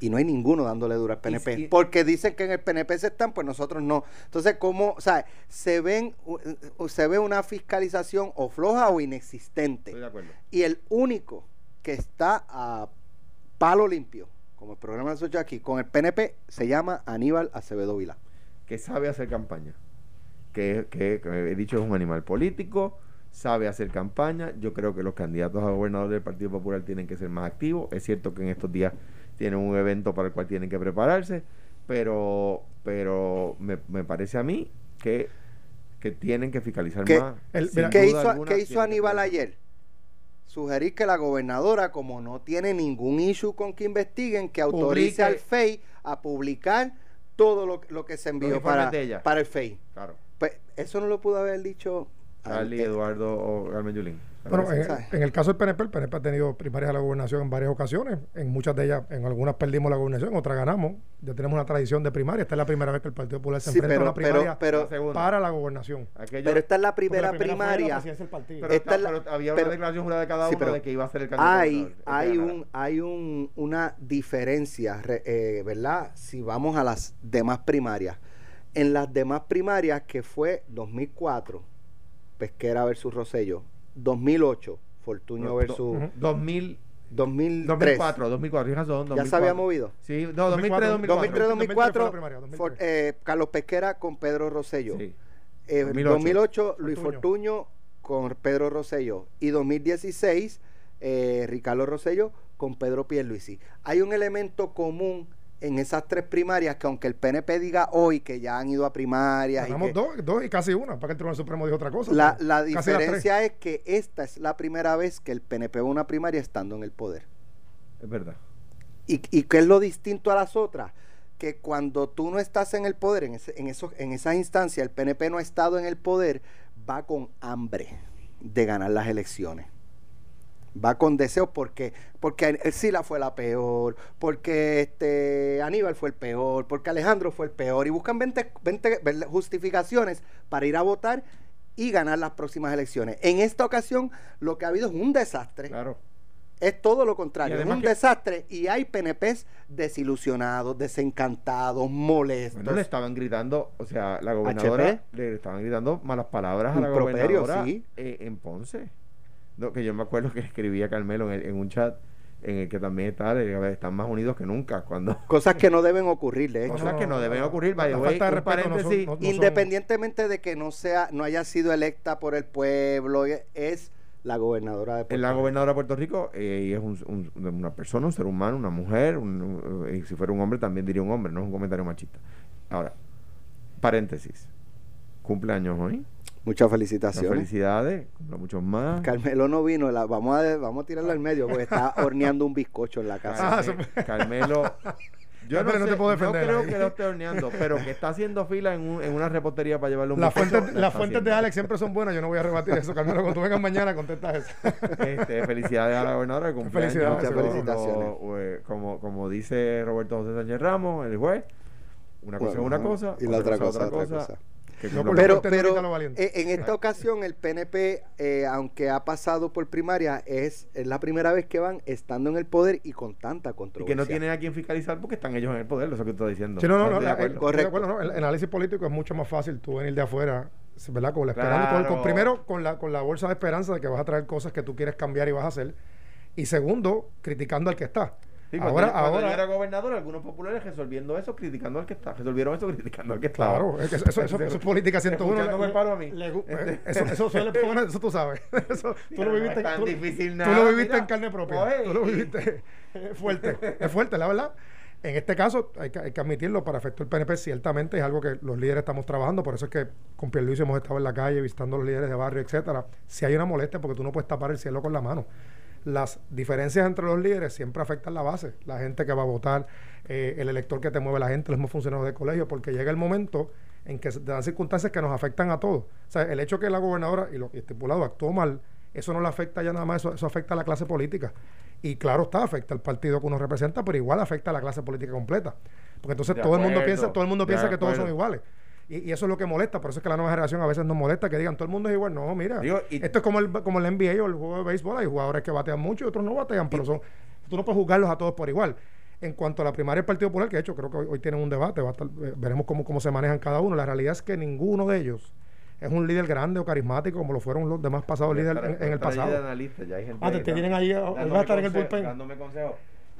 B: Y no hay ninguno dándole duro al PNP.
C: y-
B: porque dicen que en el PNP se están, pues nosotros no. Entonces, ¿cómo? O sea, se ven, se ve una fiscalización o floja o inexistente.
C: estoy de acuerdo
B: Y el único que está a palo limpio, como el programa de aquí, con el PNP, se llama Aníbal Acevedo Vila.
C: que sabe hacer campaña. Que, que, que he dicho es un animal político, sabe hacer campaña. Yo creo que los candidatos a gobernador del Partido Popular tienen que ser más activos. Es cierto que en estos días tienen un evento para el cual tienen que prepararse, pero, pero me, me parece a mí que, que tienen que fiscalizar
B: ¿Qué-
C: más.
D: el- mira,
B: ¿Qué hizo,
C: alguna,
B: qué hizo
C: tienen que
B: Aníbal ayer? Sugerir que la gobernadora, como no tiene ningún issue con que investiguen, que autorice
C: Publique.
B: al FEI a publicar todo lo, lo que se envió para, para el FEI.
C: Claro.
B: Pues eso no lo pudo haber dicho
C: Charlie. Eduardo o Carmen Yulín.
D: Bueno, en, en el caso del PNP, el PNP ha tenido primarias a la gobernación en varias ocasiones. En muchas de ellas, en algunas perdimos la gobernación, en otras ganamos. Ya tenemos una tradición de primaria. Esta es la primera vez que el Partido Popular se
B: Sí,
D: enfrenta a una primaria
B: pero,
D: para la gobernación.
C: Aquello-
B: pero esta es la primera,
D: la primera fue la
B: primaria.
C: pero,
B: esta es la-
C: pero había
B: pero-
C: una declaración jurada de cada
B: Sí,
C: uno
B: pero
C: de que iba a ser el candidato.
B: hay,
C: el
B: hay, un, hay un, una diferencia, re- eh, ¿verdad? Si vamos a las demás primarias. En las demás primarias, que fue 2004, Pesquera versus Rosello, 2008, Fortuño
C: No,
B: versus
D: Ujú.
C: 2000,
B: 2003.
C: 2004, 2004, tienes razón.
B: Ya se había
C: 2004.
B: movido.
C: Sí, no, 2003, 2004.
B: 2003, 2004,
D: 2003 fue la primaria, 2003.
B: For- eh, Carlos Pesquera con Pedro Rosello.
C: Sí.
B: Eh,
C: 2008,
B: 2008, Luis
D: Fortuño.
B: Fortuño con Pedro Rosello. Y 2016, eh, Ricardo Rosello con Pedro Pierluisi. Hay un elemento común en esas tres primarias que aunque el PNP diga hoy que ya han ido a primarias... y
D: Ganamos
B: que-
D: dos, dos y casi una, para que el Tribunal Supremo dijo otra cosa.
B: la, diferencia es que esta es la primera vez que el PNP va a una primaria estando en el poder.
C: Es verdad.
B: ¿Y, y qué es lo distinto a las otras? Que cuando tú no estás en el poder, en, ese- en, esos, en esas instancias, el PNP no ha estado en el poder, va con hambre de ganar las elecciones. Va con deseos porque, porque Sila fue la peor, porque este Aníbal fue el peor, porque Alejandro fue el peor. Y buscan 20, 20 justificaciones para ir a votar y ganar las próximas elecciones. En esta ocasión, lo que ha habido es un desastre.
C: Claro.
B: Es todo lo contrario, es un
C: que-
B: desastre y hay PNPs desilusionados, desencantados, molestos.
C: Bueno, le estaban gritando, o sea, la gobernadora
B: HP.
C: le estaban gritando malas palabras a la gobernadora
B: sí.
C: eh, en Ponce. No, que yo me acuerdo que escribía Carmelo en, el- en un chat en el que también está, están más unidos que nunca. Cuando [LAUGHS]
B: Cosas que no deben ocurrir, de hecho.
C: cosas que no deben ocurrir,
D: la
C: way,
D: falta de no son-
C: paréntesis,
D: no- no
B: Independientemente de que no sea, no haya sido electa por el pueblo, es la gobernadora de
C: Es
B: Puerto
C: la
B: Rico.
C: gobernadora de Puerto Rico eh, y es un- un- una persona, un ser humano, una mujer, un- un- y si fuera un hombre también diría un hombre, no es un comentario machista. Ahora, paréntesis, cumpleaños hoy,
B: Muchas
C: Muchas
B: felicitaciones.
C: felicidades, cumpla muchos más.
B: Carmelo no vino, la, vamos, a, vamos a tirarlo al medio porque está [LAUGHS] horneando un bizcocho en la casa.
D: Ah,
C: Carmelo, yo no,
D: Carmelo, no
C: sé,
D: te puedo defender
C: creo
D: ahí.
C: que lo esté horneando, pero que está haciendo fila en, un- en una repostería para llevarle un
D: Las
C: bizcocho,
D: fuentes,
C: la
D: las fuentes de. Alex siempre son buenas, yo no voy a rebatir eso. Carmelo, cuando tú vengas mañana, contestas eso.
C: Este, felicidades a la gobernadora cumpleaños.
D: Felicidades,
B: Muchas felicitaciones.
C: eh, como, como dice Roberto José Sánchez Ramos, el juez, una cosa
B: Bueno,
C: es una cosa,
B: y la otra cosa, otra cosa.
D: No
C: cumpla-
D: por
B: Pero, eh, en esta ocasión el PNP, eh, aunque ha pasado por primaria, es, es la primera vez que van estando en el poder y con tanta
C: y
B: controversia.
C: que no tienen a quien fiscalizar porque están ellos en el poder, lo que estoy diciendo.
D: Sí, no, no, no, la- el,
B: Correcto.
D: estoy de acuerdo, no, el análisis político es mucho más fácil tú venir de afuera, ¿verdad? Con la esperanza, con- con-
C: Claro.
D: primero con la, con la bolsa de esperanza de que vas a traer cosas que tú quieres cambiar y vas a hacer. Y segundo, criticando al que está.
C: Sí,
D: ahora,
C: cuando
D: ahora,
C: era gobernador, algunos populares resolviendo eso, criticando al que está. Resolvieron eso criticando al que está.
D: Claro, es que eso, eso, eso- eso es política 101.
C: Escuchándome el palo a mí.
D: le
C: Este.
D: eh, eso, eso suele [LAUGHS] bueno, eso tú sabes. [LAUGHS] Eso, tú lo
C: no es
D: viviste,
C: tan
D: tú,
C: difícil
D: tú
C: nada,
D: lo viviste
C: mira.
D: en carne propia.
C: Oye,
D: tú lo viviste es fuerte. Es fuerte, la verdad. En este caso, hay que, hay que admitirlo, para efecto del PNP, ciertamente es algo que los líderes estamos trabajando, por eso es que con Pierluisi hemos estado en la calle visitando a los líderes de barrio, etcétera. Si hay una molestia, porque tú no puedes tapar el cielo con la mano. Las diferencias entre los líderes siempre afectan la base, la gente que va a votar, eh, el elector que te mueve la gente, los mismos funcionarios de colegio, porque llega el momento en que se dan circunstancias que nos afectan a todos. O sea, el hecho que la gobernadora y lo estipulado actuó mal, eso no le afecta ya nada más, eso, eso afecta a la clase política. Y claro está, afecta al partido que uno representa, pero igual afecta a la clase política completa. Porque entonces
C: De
D: todo el mundo piensa, todo el mundo piensa que todos son iguales. Y, y eso es lo que molesta, por eso es que la nueva generación a veces nos molesta que digan todo el mundo es igual. No, mira,
C: Digo, y-
D: esto es como el, como el NBA o el juego de béisbol, hay jugadores que batean mucho y otros no batean, pero son, tú no puedes juzgarlos a todos por igual. En cuanto a la primaria del Partido Popular, que de hecho creo que hoy, hoy tienen un debate, va a estar- veremos cómo, cómo se manejan cada uno. La realidad es que ninguno de ellos es un líder grande o carismático como lo fueron los demás pasados líderes en, el pasado.
C: analista, ya hay gente
D: Ah, te-
C: ahí
D: te tienen ahí, vas a estar en el bullpen.
C: Dándome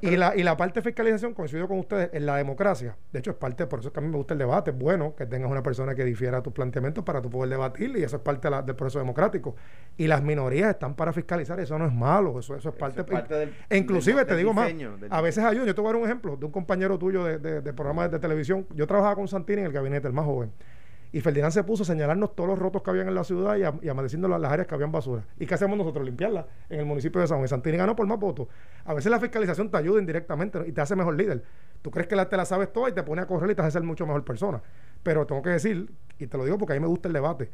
D: Y la, y la parte de fiscalización, coincido con ustedes, en la democracia. De hecho, es parte, por eso es que a mí me gusta el debate. Es bueno que tengas una persona que difiera tus planteamientos para tú poder debatir y eso es parte de la- del proceso democrático. Y las minorías están para fiscalizar, eso no es malo, eso, eso es parte.
C: es parte del-
D: e inclusive,
C: del-
D: te digo
C: diseño,
D: más, a veces ayuda. Yo te voy a dar un ejemplo de un compañero tuyo de, de, de programas de televisión. Yo trabajaba con Santini en el gabinete, el más joven. Y Ferdinand se puso a señalarnos todos los rotos que habían en la ciudad y a, las, áreas que habían basura. ¿Y qué hacemos nosotros? Limpiarlas en el municipio de San Juan. Santini ganó por más votos. A veces la fiscalización te ayuda indirectamente y te hace mejor líder. Tú crees que la, te la sabes toda y te pone a correr y te hace ser mucho mejor persona. Pero tengo que decir, y te lo digo porque a mí me gusta el debate,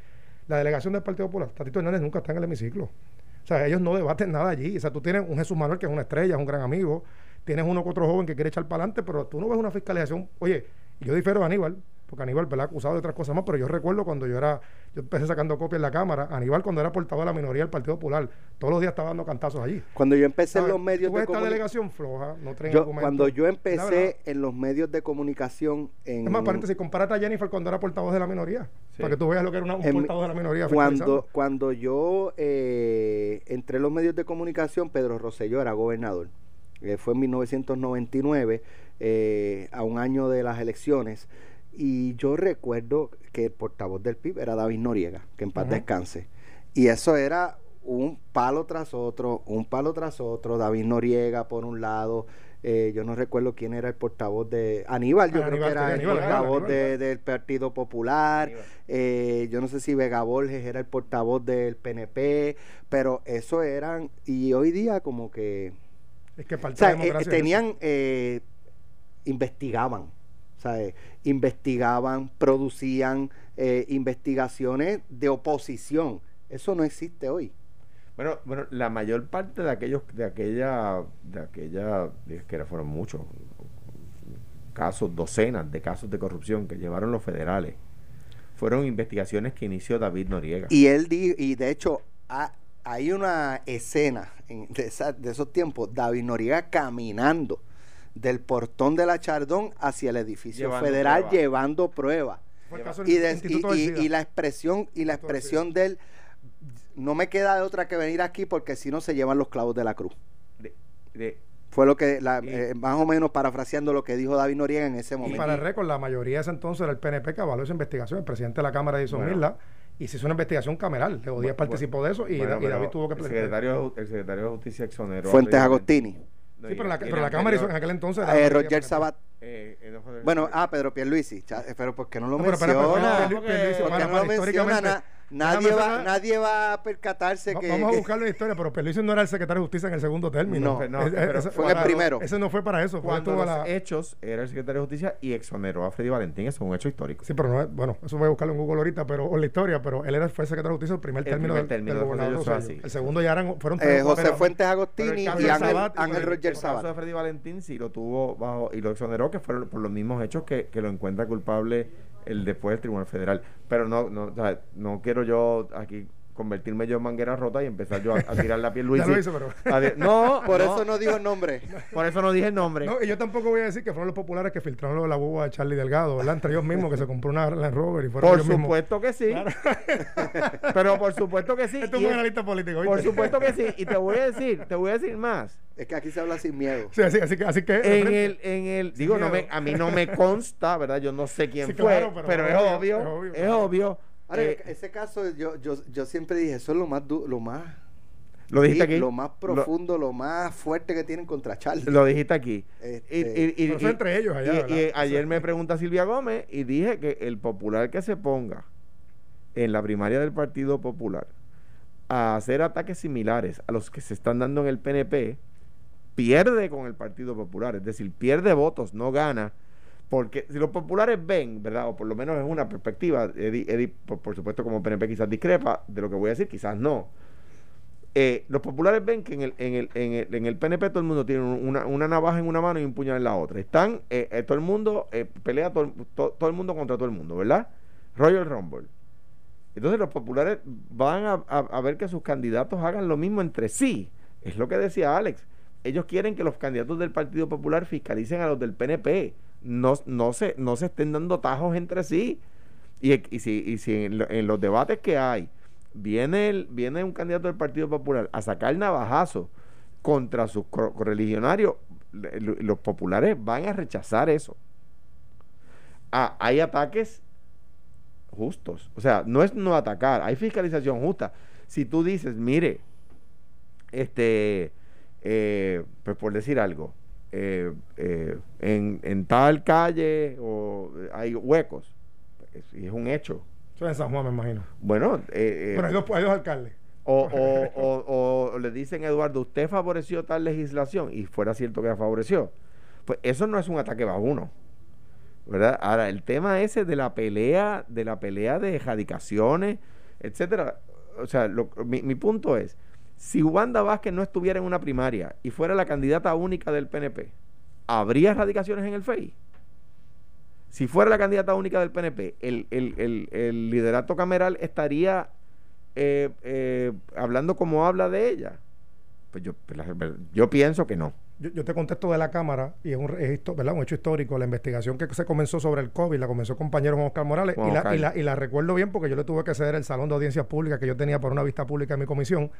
D: la delegación del Partido Popular, Tatito Hernández nunca está en el hemiciclo. O sea, ellos no debaten nada allí. O sea, tú tienes un Jesús Manuel que es una estrella, es un gran amigo. Tienes uno que otro joven que quiere echar para adelante, pero tú no ves una fiscalización. Oye, yo difiero de Aníbal, porque Aníbal, ¿verdad? Acusado de otras cosas más, pero yo recuerdo cuando yo era, yo empecé sacando copias en la Cámara, Aníbal cuando era portavoz de la minoría del Partido Popular, todos los días estaba dando cantazos allí.
B: Cuando yo empecé en los medios de
D: esta
B: comunicación.
D: delegación floja, no traen
B: Yo,
D: argumentos.
B: cuando yo empecé en los medios de comunicación en
D: Es más, paréntesis, compárate a Jennifer cuando era portavoz de la minoría,
C: Sí.
D: para que tú veas lo que era una- un
B: En
D: portavoz de la minoría.
B: cuando, cuando yo eh, entré en los medios de comunicación, Pedro Rosselló era gobernador. Eh, fue en 1999, eh, a un año de las elecciones. Y yo recuerdo que el portavoz del PIB era David Noriega, que en paz descanse. Y eso era un palo tras otro, un palo tras otro, David Noriega por un lado, eh, yo no recuerdo quién era el portavoz de Aníbal, yo
D: Ah,
B: creo
D: Aníbal,
B: que era el portavoz
D: Aníbal,
B: de- del Partido Popular, eh, yo no sé si Vega Borges era el portavoz del PNP, pero eso eran, y hoy día como que,
D: Es que
B: o sea, eh, tenían, eh, investigaban, ¿sabes? Investigaban, producían eh, investigaciones de oposición. Eso no existe hoy.
C: Bueno, bueno, la mayor parte de aquellos, de aquella, de aquella, es que fueron muchos casos, docenas de casos de corrupción que llevaron los federales, fueron investigaciones que inició David Noriega.
B: Y él di- y de hecho ha- hay una escena en- de, esa- de esos tiempos, David Noriega caminando del portón de la Chardón hacia el edificio
C: Llevando
B: federal llevando pruebas. Y, de- y- y- y la expresión y la expresión de él no me queda de otra que venir aquí porque si no se llevan los clavos de la cruz.
C: De- de-
B: Fue lo que, la-
C: Y-
B: eh, más o menos parafraseando lo que dijo David Noriega en ese
D: Y
B: momento.
D: para el récord, la mayoría de ese entonces era el PNP que avaló esa investigación. El presidente de la Cámara hizo
C: Bueno.
D: Mirla y se hizo una investigación cameral. Leo Díaz
C: Bu-
D: participó de eso y,
C: bueno,
D: Da- y David tuvo que
C: el secretario, el secretario de Justicia exoneró.
B: Fuentes Agostini.
C: No,
D: Sí, pero la, pero la Cámara hizo en aquel entonces.
B: eh,
D: la mayoría
B: Roger. Sabat.
C: eh, eh,
B: Bueno,
C: eh,
B: ah, Pedro Pierluisi. Eh, Pero ¿por qué no lo
D: No,
B: menciona? ¿Por qué no lo menciona? Nadie,
D: déjame
B: va, nadie va a percatarse
D: Va-
B: que...
D: Vamos a
B: que-
D: buscar la historia, pero Pierluisi no era el secretario de Justicia en el segundo término.
B: No,
C: pero
B: fue en el primero.
D: Ese no fue para eso. Fue
C: cuando
D: estuvo
C: los
D: la-
C: hechos era el secretario de Justicia y exoneró a Freddy Valentín. Eso es un hecho histórico.
D: Sí, pero no es, bueno, eso voy a buscarlo en Google ahorita, pero o en la historia, pero él era, fue secretario de Justicia el primer
C: El
D: término
C: primer
D: del,
C: término
D: del
C: de
D: gobernador
C: Rosselló,
D: Rosselló.
C: sí.
D: El segundo ya eran, fueron
B: eh,
D: tres o
B: José
D: cuatro-
B: Fuentes
C: Pero
B: Agostini y
C: caso
B: Ángel,
C: de
D: Sabat
B: Ángel
D: el-
B: Roger
C: El caso
B: Sabat.
C: de Freddy Valentín sí lo tuvo bajo y lo exoneró, que fueron por los mismos hechos que, que lo encuentra culpable el después del Tribunal Federal. Pero no, no, o sea, no quiero yo aquí convertirme yo en manguera rota y empezar yo a, a [LAUGHS] tirar la piel Luis.
D: Ya lo hizo, pero...
C: no,
B: Por
C: no,
B: eso no dijo el nombre.
C: por eso no dije el nombre.
D: No, y yo tampoco voy a decir que fueron los populares que filtraron lo de la boba de Charlie Delgado, ¿verdad? Entre ellos mismos que se compró una Land Rover y fueron
C: por
D: ellos mismos.
C: supuesto que sí. [LAUGHS] Pero por supuesto que sí.
D: Esto es un analista político,
C: por supuesto que sí. Y te voy a [LAUGHS] decir, te voy a decir más.
B: Es que aquí se habla sin miedo.
D: Sí, así, así que, así que de
C: En el, en el, digo, no me, a mí no me consta, ¿verdad? Yo no sé quién
D: Sí,
C: fue,
D: claro,
C: pero,
D: pero
C: es
D: es
C: obvio, es obvio.
B: Ahora,
C: Eh,
B: ese caso, yo, yo, yo siempre dije, eso es lo más, du- lo más,
C: lo dijiste aquí.
B: lo más profundo, lo, más fuerte que tienen contra Charlie.
C: Lo, dijiste aquí.
B: Este,
C: Y- y- y-
D: entre ellos allá,
C: y ayer me pregunta Silvia Gómez y dije que el popular que se ponga en la primaria del Partido Popular a hacer ataques similares a los que se están dando en el PNP, pierde con el Partido Popular, es decir, pierde votos, no gana. Porque si los populares ven, ¿verdad? O por lo menos es una perspectiva, Eddie, Eddie, por, por supuesto como PNP quizás discrepa de lo que voy a decir, quizás no. Eh, los populares ven que en el, en, el, en, el, en el PNP todo el mundo tiene una, una navaja en una mano y un puñal en la otra. Están, eh, eh, todo el mundo eh, pelea todo, to- todo el mundo contra todo el mundo, ¿verdad? Royal Rumble. Entonces los populares van a, a- a ver que sus candidatos hagan lo mismo entre sí. Es lo que decía Alex. Ellos quieren que los candidatos del Partido Popular fiscalicen a los del PNP. No, no, se, no se estén dando tajos entre sí. Y, si, y si en, lo- en los debates que hay viene, el, viene un candidato del Partido Popular a sacar navajazo contra sus cor- correligionarios, los populares van a rechazar eso. Ah, hay ataques justos. O sea, no es no atacar, hay fiscalización justa. Si tú dices, mire, este, eh, pues por decir algo, eh, eh, en, en tal calle o eh, hay huecos, es, es un hecho.
D: Eso es en San Juan, me imagino.
C: Bueno, eh, eh,
D: Bueno, hay dos, hay dos alcaldes.
C: o, o, o- o le dicen, Eduardo, usted favoreció tal legislación y fuera cierto que la favoreció. Pues eso no es un ataque vaguno. ¿Verdad? Ahora, el tema ese de la pelea, de la pelea de erradicaciones, etcétera. O sea, lo- mi, mi punto es, si Wanda Vázquez no estuviera en una primaria y fuera la candidata única del PNP, ¿habría erradicaciones en el FEI? Si fuera la candidata única del PNP, el, el, el, el liderato cameral estaría eh, eh, hablando como habla de ella. Pues yo, yo pienso que no.
D: Yo, yo te contesto de la Cámara y es un, es ¿verdad? un hecho histórico. La investigación que se comenzó sobre el COVID la comenzó el compañero Juan Oscar Morales
C: Juan
D: y la, y, la, y la recuerdo bien porque yo le tuve que ceder el salón de audiencias públicas que yo tenía por una vista pública en mi comisión.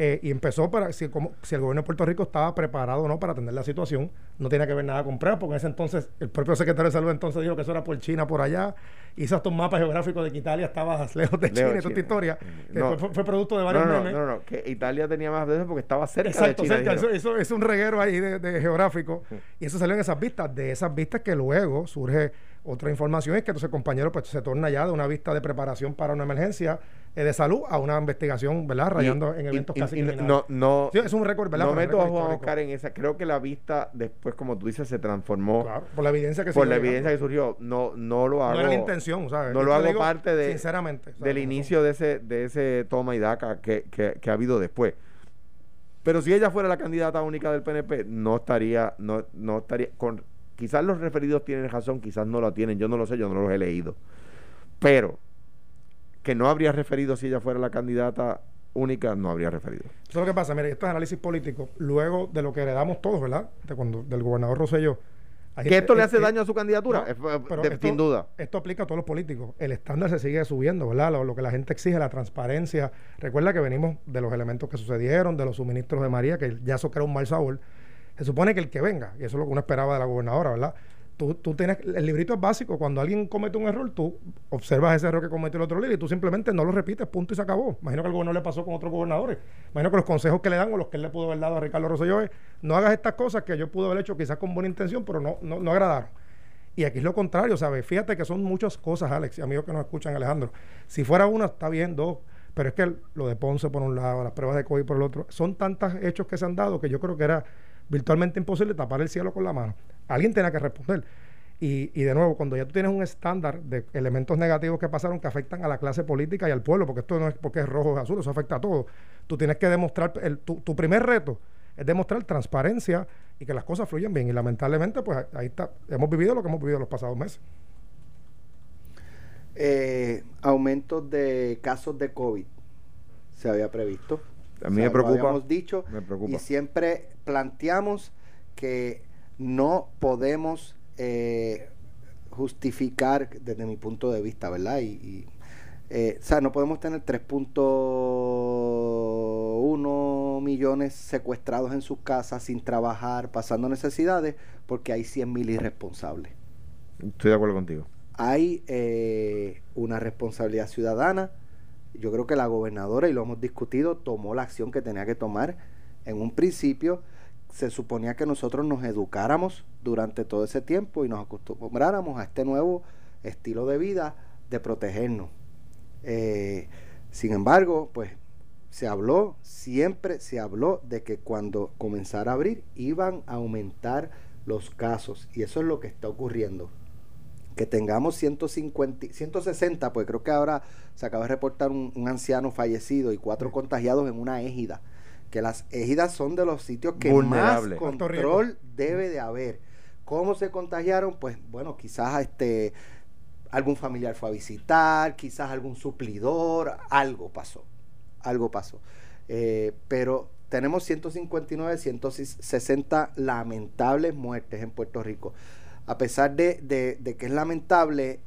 D: Eh, y empezó para, si, como, si el gobierno de Puerto Rico estaba preparado o no para atender la situación, no tenía que ver nada con pruebas, porque en ese entonces el propio secretario de salud entonces dijo que eso era por China, por allá, hizo estos mapas geográficos de que Italia estaba [LAUGHS] lejos de China, y toda esta historia, que
C: No.
D: fue, fue producto de varios
C: no, no,
D: memes.
C: no, no, que Italia tenía más de eso porque estaba cerca
D: Exacto,
C: de China.
D: cerca, eso, eso es un reguero ahí de, de geográfico. Y eso salió en esas vistas. De esas vistas que luego surge otra información, es que entonces compañero pues, se torna ya de una vista de preparación para una emergencia eh, de salud a una investigación, ¿verdad? Rayando
C: Y-
D: en eventos
C: y-
D: casi
C: y no, no,
D: Sí, es un récord, ¿verdad?
C: no
D: Pero
C: meto a Juan. Oscar en esa. Creo que la vista después, como tú dices, se transformó
D: Claro, por la evidencia que
C: por
D: sigue
C: la
D: llegando.
C: evidencia que surgió. No, no lo hago.
D: No era la intención, ¿sabes?
C: No
D: Yo
C: lo hago
D: digo
C: parte de,
D: Sinceramente. ¿sabes?
C: del inicio de ese, de ese toma y daca que, que, que ha habido después. Pero si ella fuera la candidata única del PNP, no estaría, no, no estaría, con, quizás los referidos tienen razón, quizás no la tienen, yo no lo sé, yo no los he leído. Pero que no habría referido si ella fuera la candidata única, no habría referido.
D: Eso es lo que pasa, mire, esto es análisis político. Luego de lo que heredamos todos, ¿verdad? De cuando, del gobernador Rosselló.
C: ¿Que esto le
D: eh,
C: hace
D: eh,
C: daño a su candidatura?
D: no,
C: Eh,
D: pero
C: de-
D: esto-
C: sin duda.
D: Esto aplica a todos los políticos. El estándar se sigue subiendo, ¿verdad? Lo, lo que la gente exige, la transparencia. Recuerda que venimos de los elementos que sucedieron, de los suministros de María, que ya eso crea un mal sabor. Se supone que el que venga, y eso es lo que uno esperaba de la gobernadora, ¿verdad? Tú, tú tienes, el librito es básico. Cuando alguien comete un error, tú observas ese error que cometió el otro líder y tú simplemente no lo repites, punto y se acabó. Imagino que al gobernador le pasó con otros gobernadores. Imagino que los consejos que le dan o los que él le pudo haber dado a Ricardo Rosselló es no hagas estas cosas que yo pude haber hecho quizás con buena intención, pero no, no, no agradaron. Y aquí es lo contrario, ¿sabes? Fíjate que son muchas cosas, Alex, y amigos que nos escuchan, Alejandro. Si fuera una, está bien, dos. Pero es que lo de Ponce por un lado, las pruebas de COVID por el otro, son tantos hechos que se han dado que yo creo que era virtualmente imposible tapar el cielo con la mano. Alguien tenía que responder. Y, y de nuevo, cuando ya tú tienes un estándar de elementos negativos que pasaron que afectan a la clase política y al pueblo, porque esto no es porque es rojo o azul, eso afecta a todo. Tú tienes que demostrar, el, tu, tu primer reto es demostrar transparencia y que las cosas fluyan bien. Y lamentablemente, pues ahí está, hemos vivido lo que hemos vivido los pasados meses.
B: Eh, aumentos de casos de COVID se había previsto.
C: A mí me preocupa.
B: Lo habíamos dicho
C: Me preocupa.
B: y siempre planteamos que no podemos eh, justificar desde mi punto de vista, ¿verdad? Y, y, eh, o sea, no podemos tener 3.1 millones secuestrados en sus casas sin trabajar, pasando necesidades, porque hay 100 mil irresponsables
C: Estoy de acuerdo contigo.
B: hay eh, una responsabilidad ciudadana. Yo creo que la gobernadora, y lo hemos discutido, tomó la acción que tenía que tomar. En un principio se suponía que nosotros nos educáramos durante todo ese tiempo y nos acostumbráramos a este nuevo estilo de vida de protegernos. Eh, sin embargo, pues se habló, siempre se habló de que cuando comenzara a abrir iban a aumentar los casos y eso es lo que está ocurriendo que tengamos 150, 160, pues creo que ahora se acaba de reportar un, un anciano fallecido y cuatro contagiados en una égida. Que las égidas son de los sitios que más control debe de haber. ¿Cómo se contagiaron? Pues bueno, quizás este algún familiar fue a visitar, quizás algún suplidor, algo pasó, algo pasó. Eh, pero tenemos 159, 160 lamentables muertes en Puerto Rico a pesar de, de, de, que es lamentable,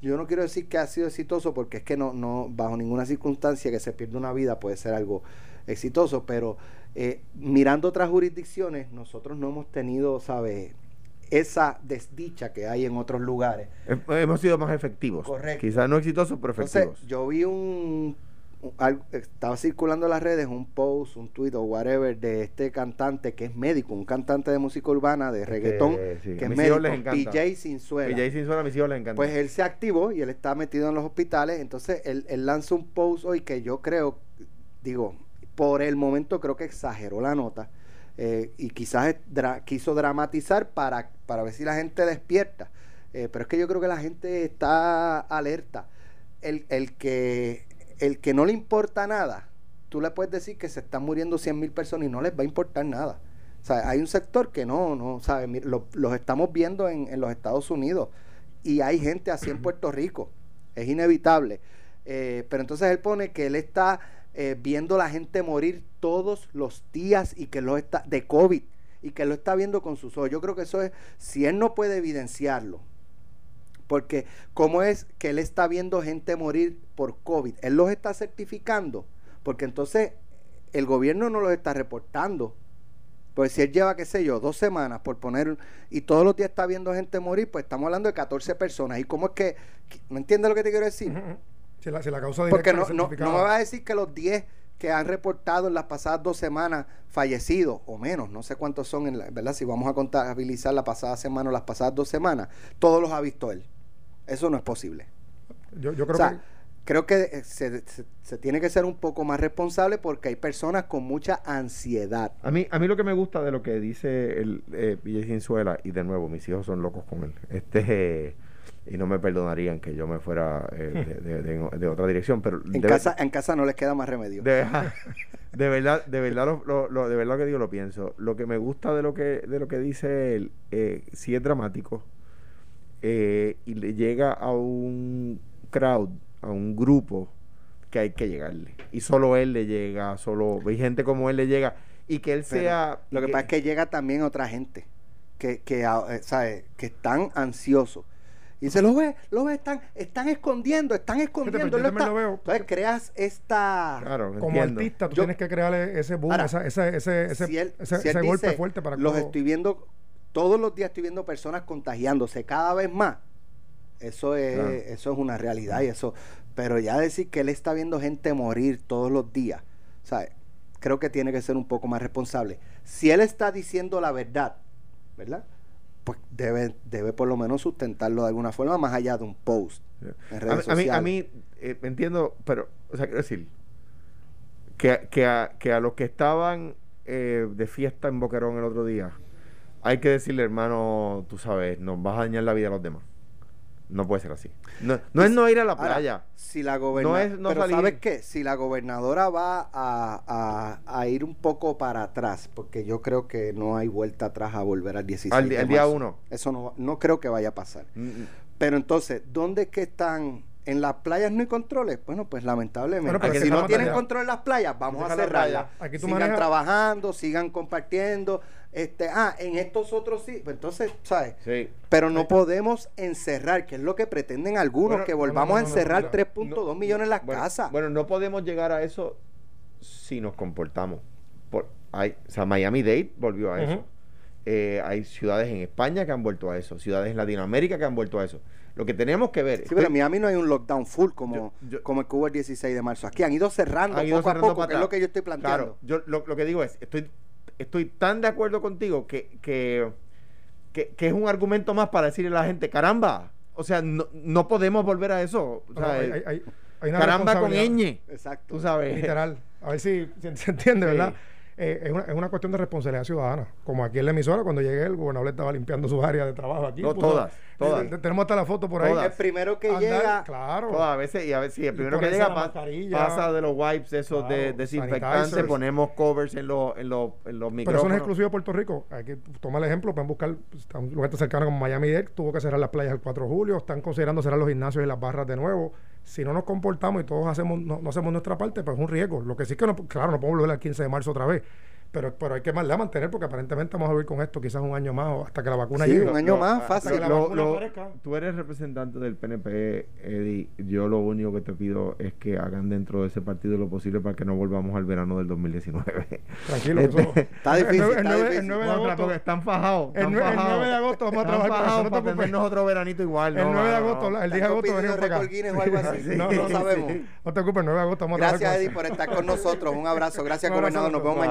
B: yo no quiero decir que ha sido exitoso porque es que no, no bajo ninguna circunstancia que se pierda una vida puede ser algo exitoso, pero eh, mirando otras jurisdicciones, nosotros no hemos tenido, ¿sabes? Esa desdicha que hay en otros lugares.
C: Hemos sido más efectivos.
B: Correcto.
C: Quizás no exitosos, pero efectivos.
B: Entonces, yo vi un, estaba circulando en las redes un post, un tweet o whatever de este cantante que es médico, un cantante de música urbana, de reggaetón,
C: Que, sí,
B: que
C: a
B: es
C: mis
B: médico,
C: les encanta.
B: PJ Sinzuela.
C: PJ Sinzuela a mis hijos les encanta.
B: Pues él se activó y él está metido en los hospitales. Entonces él, él lanza un post hoy que yo creo, digo, por el momento creo que exageró la nota eh, y quizás dra quiso dramatizar para, para ver si la gente despierta. Eh, pero es que yo creo que la gente está alerta. El, el, que, el que no le importa nada, tú le puedes decir que se están muriendo 100 mil personas y no les va a importar nada. O sea, hay un sector que no, no, ¿sabes? Los, los estamos viendo en, en los Estados Unidos y hay gente así en Puerto Rico. Es inevitable. Eh, pero entonces él pone que él está eh, viendo la gente morir todos los días y que lo está de COVID y que lo está viendo con sus ojos. Yo creo que eso es, si él no puede evidenciarlo, porque cómo es que él está viendo gente morir por COVID, él los está certificando, porque entonces el gobierno no los está reportando. Pues si él lleva, qué sé yo, dos semanas por poner, y todos los días está viendo gente morir, pues estamos hablando de 14 personas. ¿Y cómo es que, no entiendes lo que te quiero decir?
D: Si la, si la causa
B: Porque no, no, no me vas a decir que los 10 que han reportado en las pasadas dos semanas fallecidos o menos, no sé cuántos son, en la, ¿verdad? Si vamos a contabilizar la pasada semana o las pasadas dos semanas, todos los ha visto él. Eso no es posible.
D: Yo, yo creo
B: o sea,
D: que
B: creo que eh, se, se- se tiene que ser un poco más responsable porque hay personas con mucha ansiedad.
C: A mí, a mí lo que me gusta de lo que dice el eh, Cinzuela, y de nuevo, mis hijos son locos con él, este eh, y no me perdonarían que yo me fuera eh, [LAUGHS] de, de- de- de otra dirección, pero
B: En, casa, en casa no les queda más remedio.
C: de, verdad, [LAUGHS] de verdad lo, lo- lo- de verdad que digo lo pienso. Lo que me gusta de lo que, de lo que dice él, eh, sí es dramático, eh, y le llega a un crowd, a un grupo que hay que llegarle. Y solo él le llega, solo hay gente como él le llega. Y que él
B: Pero
C: sea...
B: Lo que pasa es que llega también otra gente que, que, ah, eh, ¿sabe? que están ansiosos. Y dice, lo ves, lo ves, están, están escondiendo, están escondiendo.
D: pero yo
B: él lo
D: también
B: está-".
D: lo veo.
B: Entonces creas esta...
C: Claro,
D: como
C: entiendo.
D: artista tú
B: Yo-
D: tienes que crearle ese boom,
B: Ahora,
D: esa- ese, ese, ese,
B: si él,
D: ese-
B: si él
D: ese golpe
B: dice,
D: fuerte para que
B: los estoy viendo, todos los días estoy viendo personas contagiándose cada vez más. Eso es,
C: Claro.
B: eso es una realidad y eso. Pero ya decir que él está viendo gente morir todos los días, ¿sabes? Creo que tiene que ser un poco más responsable. Si él está diciendo la verdad, ¿verdad? Pues debe, debe por lo menos sustentarlo de alguna forma, más allá de un post en
C: A mí, a mí, eh, entiendo, pero, o sea, quiero decir, que, que, a, que a los que estaban eh, de fiesta en Boquerón el otro día, hay que decirle, hermano, tú sabes, nos vas a dañar la vida a los demás. No puede ser así. No, no es no ir a la
B: Ahora,
C: playa.
B: si la
C: No
B: gobernadora.
C: es no
B: pero
C: salir.
B: ¿sabes qué? Si la gobernadora va a, a- a ir un poco para atrás, porque yo creo que no hay vuelta atrás a volver al 16
C: Al al día
B: marzo.
C: uno.
B: Eso no, no creo que vaya a pasar.
C: Mm, mm.
B: Pero entonces, ¿dónde es que están? ¿En las playas no hay controles? Bueno, pues lamentablemente.
D: Bueno,
B: si no tienen control en las playas, vamos a cerrarlas. sigan
D: manejas-
B: trabajando, sigan compartiendo. Este, ah, en estos otros sí. Pues entonces, ¿sabes?
C: Sí.
B: Pero no podemos encerrar, que es lo que pretenden algunos,
C: Bueno,
B: que
C: no,
B: volvamos
D: no,
B: a
D: no, no,
B: encerrar
D: mira,
B: 3.2 millones en las
C: bueno,
B: casas.
C: Bueno, no podemos llegar a eso si nos comportamos. Por, hay, o sea, Miami Dade volvió a eso. Eh, hay ciudades en España que han vuelto a eso. Ciudades en Latinoamérica que han vuelto a eso. Lo que tenemos que ver.
B: Sí, pero en Miami no hay un lockdown full como,
C: Yo- yo-
B: como el que hubo el 16 de marzo. Aquí han ido cerrando
C: han ido
B: poco
C: cerrando
B: a poco, que es lo que yo estoy planteando.
C: Claro, yo lo, lo que digo es, estoy, estoy tan de acuerdo contigo que, que, que, que es un argumento más para decirle a la gente, caramba, o sea, no, no podemos volver a eso. O
D: No,
C: sea,
D: hay- hay- hay- hay una
C: caramba con ñ,
B: Exacto.
C: tú sabes.
D: Literal. A ver si, si se entiende,
C: Sí.
D: ¿verdad? Eh, es, una, es una cuestión de responsabilidad ciudadana. Como aquí en la emisora, cuando llegué, el gobernador estaba limpiando sus áreas de trabajo aquí.
C: No,
D: puso-
C: todas, todas.
D: eh, tenemos hasta la foto por ahí.
C: Todas.
B: el primero que
D: Andar-
B: llega,
D: Claro.
C: Todas, a veces, y a veces, sí, el primero que llega pasa de los wipes esos de desinfectantes, ponemos covers en los, en los, en los
D: Pero eso no
C: micrófonos.
D: es exclusivo de Puerto Rico. Hay que tomar el ejemplo, pueden buscar un lugar tan cercano como Miami-Dade, tuvo que cerrar las playas el 4 de julio, están considerando cerrar los gimnasios y las barras de nuevo. Si no nos comportamos y todos hacemos no, no hacemos nuestra parte, pues es un riesgo. Lo que sí que, no, claro, no podemos volver al 15 de marzo otra vez, pero, pero hay que más mantener porque aparentemente vamos a vivir con esto quizás un año más o hasta que la vacuna
B: Sí,
D: llegue.
B: un año más, fácil.
D: que la
C: lo-
D: vacuna
C: lo-
D: aparezca.
C: tú eres representante del PNP, Eddie. Yo lo único que te pido es que hagan dentro de ese partido lo posible para que no volvamos al verano del 2019.
D: Tranquilo,
C: Este-
D: eso- [LAUGHS]
B: Está difícil,
D: El, nueve-
B: está
D: el
B: difícil.
D: el 9 de agosto,
C: porque están fajados.
D: el
C: están
D: nue- el
C: fajados.
D: 9 de agosto vamos a trabajar para
C: fajados
D: no te
C: para
D: preocupes.
C: tenernos otro veranito igual.
D: el
C: no,
D: 9 de
C: no, no.
D: agosto, el 10 de
B: ¿Están
D: agosto venimos para acá.
B: récord Guinness o algo así? [LAUGHS]
D: Sí,
B: No, no sabemos.
D: No te preocupes, el 9 de agosto vamos a trabajar
B: Gracias, Eddie, por estar con nosotros. Un abrazo. Gracias, [LAUGHS] gobernador. Nos vemos
D: a